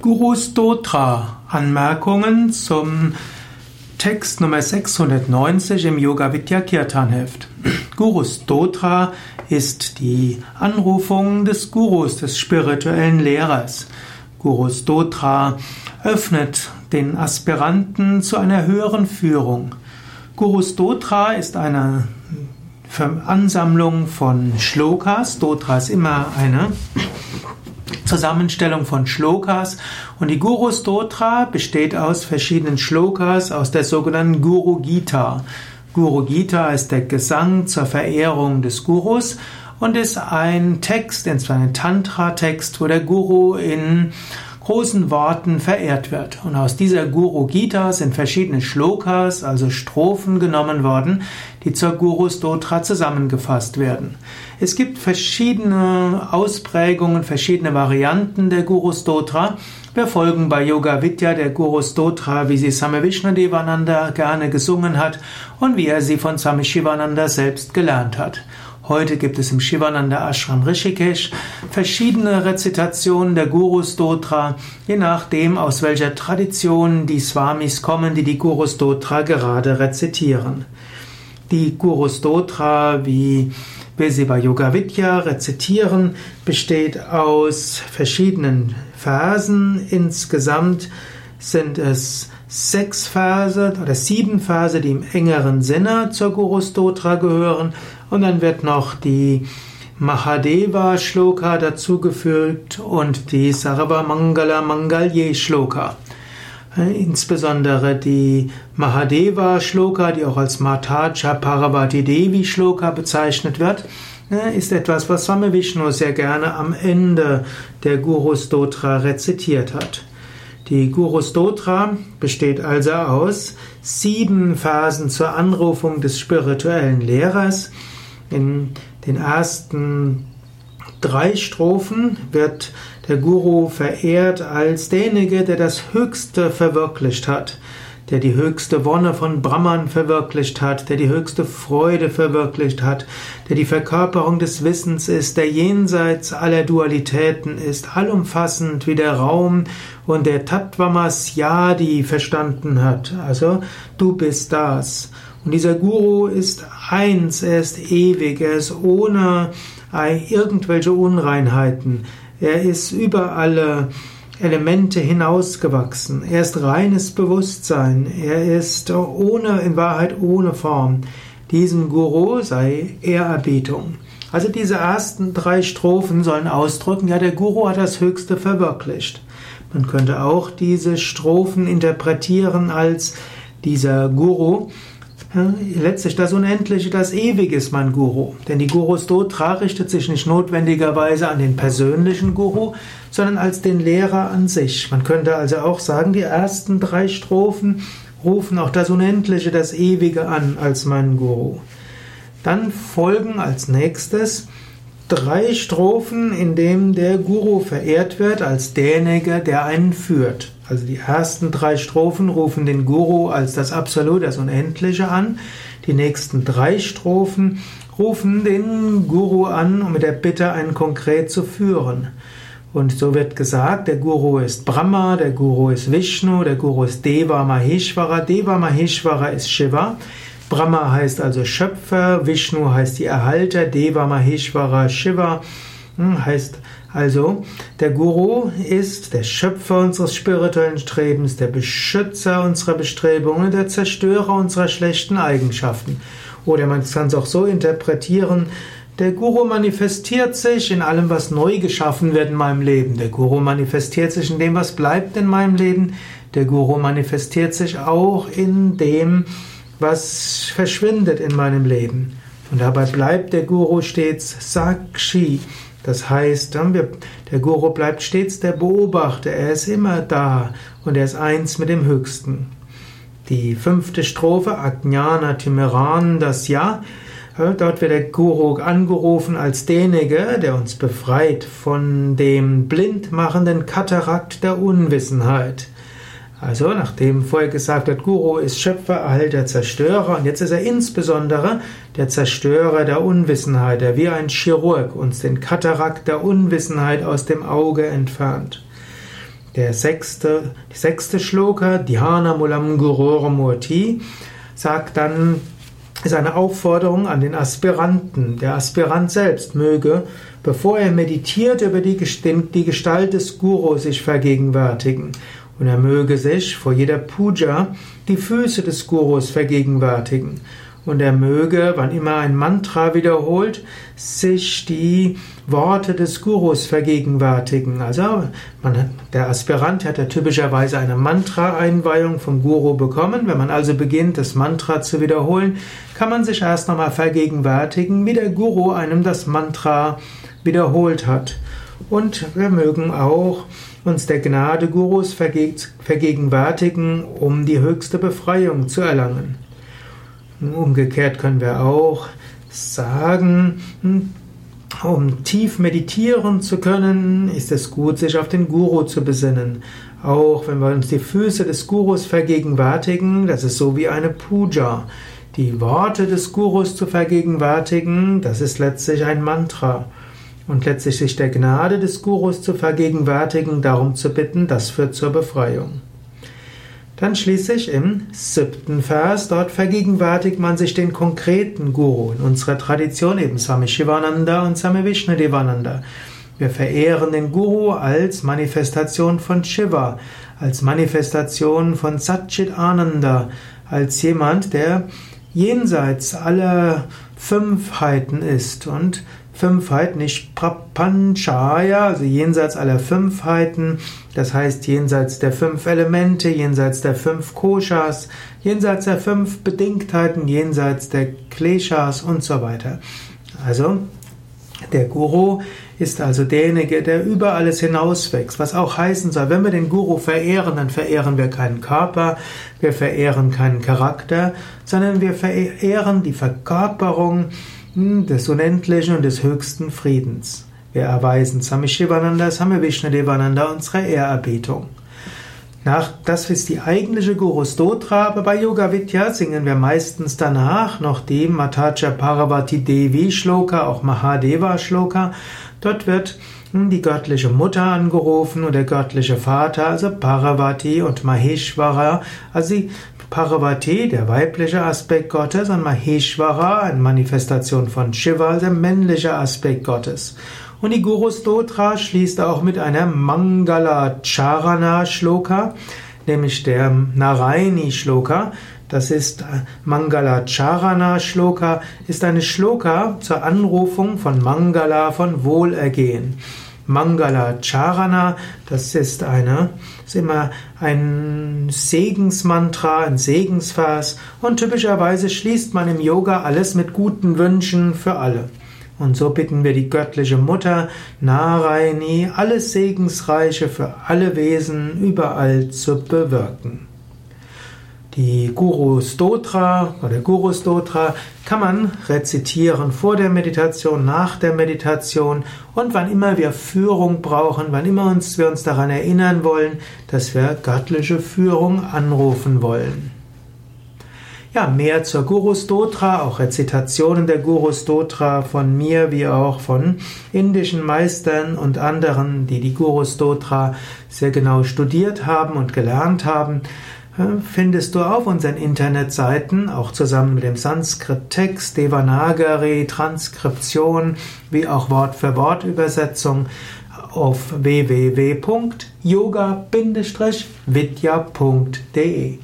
Guru Stotra Anmerkungen zum Text Nummer 690 im Yoga Vidya Kirtan Heft. Guru Stotra ist die Anrufung des Gurus, des spirituellen Lehrers. Guru Stotra öffnet den Aspiranten zu einer höheren Führung. Guru Stotra ist eine Ansammlung von Shlokas. Stotra ist immer eine Zusammenstellung von Shlokas und die Guru Stotra besteht aus verschiedenen Shlokas aus der sogenannten Guru Gita. Guru Gita ist der Gesang zur Verehrung des Gurus und ist ein Text, ein Tantra-Text, wo der Guru in großen Worten verehrt wird. Und aus dieser Guru Gita sind verschiedene Shlokas, also Strophen genommen worden, die zur Guru Stotra zusammengefasst werden. Es gibt verschiedene Ausprägungen, verschiedene Varianten der Guru Stotra. Wir folgen bei Yoga Vidya der Guru Stotra, wie sie Same Vishnadevananda gerne gesungen hat und wie er sie von Same Shivananda selbst gelernt hat. Heute gibt es im Shivananda Ashram Rishikesh verschiedene Rezitationen der Guru Stotra, je nachdem aus welcher Tradition die Swamis kommen, die die Guru Stotra gerade rezitieren. Die Guru Stotra, wie wir sie bei Yoga Vidya rezitieren, besteht aus verschiedenen Versen. Insgesamt sind es sechs Verse oder sieben Verse, die im engeren Sinne zur Guru Stotra gehören und dann wird noch die Mahadeva Shloka dazugefügt und die Sarva Mangala Mangalye Shloka. Insbesondere die Mahadeva Shloka, die auch als Mataja Parvati Devi Shloka bezeichnet wird, ist etwas, was Swami Vishnu sehr gerne am Ende der Guru Stotra rezitiert hat. Die Guru Stotra besteht also aus sieben Phasen zur Anrufung des spirituellen Lehrers, in den ersten drei Strophen wird der Guru verehrt als derjenige, der das Höchste verwirklicht hat, der die höchste Wonne von Brahman verwirklicht hat, der die höchste Freude verwirklicht hat, der die Verkörperung des Wissens ist, der jenseits aller Dualitäten ist, allumfassend wie der Raum und der Tattvamasyadi verstanden hat. Also, du bist das. Und dieser Guru ist eins, er ist ewig, er ist ohne irgendwelche Unreinheiten. Er ist über alle Elemente hinausgewachsen. Er ist reines Bewusstsein. Er ist ohne, in Wahrheit ohne Form. Diesem Guru sei Ehrerbietung. Also diese ersten drei Strophen sollen ausdrücken, ja, der Guru hat das Höchste verwirklicht. Man könnte auch diese Strophen interpretieren als dieser Guru letztlich das Unendliche, das Ewige ist mein Guru. Denn die Guru Stotra richtet sich nicht notwendigerweise an den persönlichen Guru, sondern als den Lehrer an sich. Man könnte also auch sagen, die ersten drei Strophen rufen auch das Unendliche, das Ewige an als mein Guru. Dann folgen als nächstes drei Strophen, in denen der Guru verehrt wird als derjenige, der einen führt. Also die ersten drei Strophen rufen den Guru als das Absolut, das Unendliche an. Die nächsten drei Strophen rufen den Guru an, um mit der Bitte, einen konkret zu führen. Und so wird gesagt, der Guru ist Brahma, der Guru ist Vishnu, der Guru ist Deva Maheshwara. Deva Maheshwara ist Shiva. Brahma heißt also Schöpfer, Vishnu heißt die Erhalter, Deva Maheshwara Shiva hm, heißt also, der Guru ist der Schöpfer unseres spirituellen Strebens, der Beschützer unserer Bestrebungen, der Zerstörer unserer schlechten Eigenschaften. Oder man kann es auch so interpretieren, der Guru manifestiert sich in allem, was neu geschaffen wird in meinem Leben. Der Guru manifestiert sich in dem, was bleibt in meinem Leben. Der Guru manifestiert sich auch in dem, was verschwindet in meinem Leben. Und dabei bleibt der Guru stets Sakshi. Das heißt, der Guru bleibt stets der Beobachter, er ist immer da und er ist eins mit dem Höchsten. Die fünfte Strophe, Ajnana Timeran, das Ja, dort wird der Guru angerufen als derjenige, der uns befreit von dem blindmachenden Katarakt der Unwissenheit. Also, nachdem vorher gesagt hat, Guru ist Schöpfer, Erhalter, Zerstörer, und jetzt ist er insbesondere der Zerstörer der Unwissenheit, der wie ein Chirurg uns den Katarakt der Unwissenheit aus dem Auge entfernt. Der sechste, sechste Shloka, Dhyana Mulam Gurur Murti, sagt dann, ist eine Aufforderung an den Aspiranten. Der Aspirant selbst möge, bevor er meditiert, über die, die Gestalt des Guru sich vergegenwärtigen. Und er möge sich vor jeder Puja die Füße des Gurus vergegenwärtigen und er möge, wann immer ein Mantra wiederholt, sich die Worte des Gurus vergegenwärtigen. Also man, der Aspirant hat ja typischerweise eine Mantra-Einweihung vom Guru bekommen. Wenn man also beginnt, das Mantra zu wiederholen, kann man sich erst nochmal vergegenwärtigen, wie der Guru einem das Mantra wiederholt hat. Und wir mögen auch uns der Gnade Gurus vergegenwärtigen, um die höchste Befreiung zu erlangen. Umgekehrt können wir auch sagen, um tief meditieren zu können, ist es gut, sich auf den Guru zu besinnen. Auch wenn wir uns die Füße des Gurus vergegenwärtigen, das ist so wie eine Puja. Die Worte des Gurus zu vergegenwärtigen, das ist letztlich ein Mantra. Und letztlich sich der Gnade des Gurus zu vergegenwärtigen, darum zu bitten, das führt zur Befreiung. Dann schließlich im siebten Vers, dort vergegenwärtigt man sich den konkreten Guru. In unserer Tradition eben Swami Shivananda und Swami Vishnudevananda. Wir verehren den Guru als Manifestation von Shiva, als Manifestation von Satchit Ananda, als jemand, der jenseits aller Fünfheiten ist und Fünfheit, nicht Prapanchaya, also jenseits aller Fünfheiten, das heißt jenseits der fünf Elemente, jenseits der fünf Koshas, jenseits der fünf Bedingtheiten, jenseits der Kleshas und so weiter. Also der Guru ist also derjenige, der über alles hinauswächst, was auch heißen soll, wenn wir den Guru verehren, dann verehren wir keinen Körper, wir verehren keinen Charakter, sondern wir verehren die Verkörperung des Unendlichen und des höchsten Friedens. Wir erweisen Swami Shivananda, Vishnudevananda unsere Ehrerbietung. Nach, das ist die eigentliche Guru Stotra, aber bei Yoga Vidya singen wir meistens danach noch die Matacha Parvati Devi Shloka, auch Mahadeva Shloka. Dort wird die göttliche Mutter angerufen und der göttliche Vater, also Parvati und Maheshwara, also die Parvati, der weibliche Aspekt Gottes, und Maheshwara, eine Manifestation von Shiva, der männliche Aspekt Gottes. Und die Guru Stotra schließt auch mit einer Mangala Charana Shloka, nämlich der Naraini Shloka. Das ist äh, Mangala Charana Shloka, ist eine Shloka zur Anrufung von Mangala, von Wohlergehen. Mangala Charana, das ist eine, ist immer ein Segensmantra, ein Segensvers und typischerweise schließt man im Yoga alles mit guten Wünschen für alle. Und so bitten wir die göttliche Mutter Narayani, alles Segensreiche für alle Wesen überall zu bewirken. Die Guru Stotra oder Guru Stotra kann man rezitieren vor der Meditation, nach der Meditation und wann immer wir Führung brauchen, wann immer uns, wir uns daran erinnern wollen, dass wir göttliche Führung anrufen wollen. Ja, mehr zur Guru Stotra, auch Rezitationen der Guru Stotra von mir wie auch von indischen Meistern und anderen, die die Guru Stotra sehr genau studiert haben und gelernt haben findest du auf unseren Internetseiten, auch zusammen mit dem Sanskrit-Text, Devanagari, Transkription, wie auch Wort-für-Wort-Übersetzung auf www.yoga-vidya.de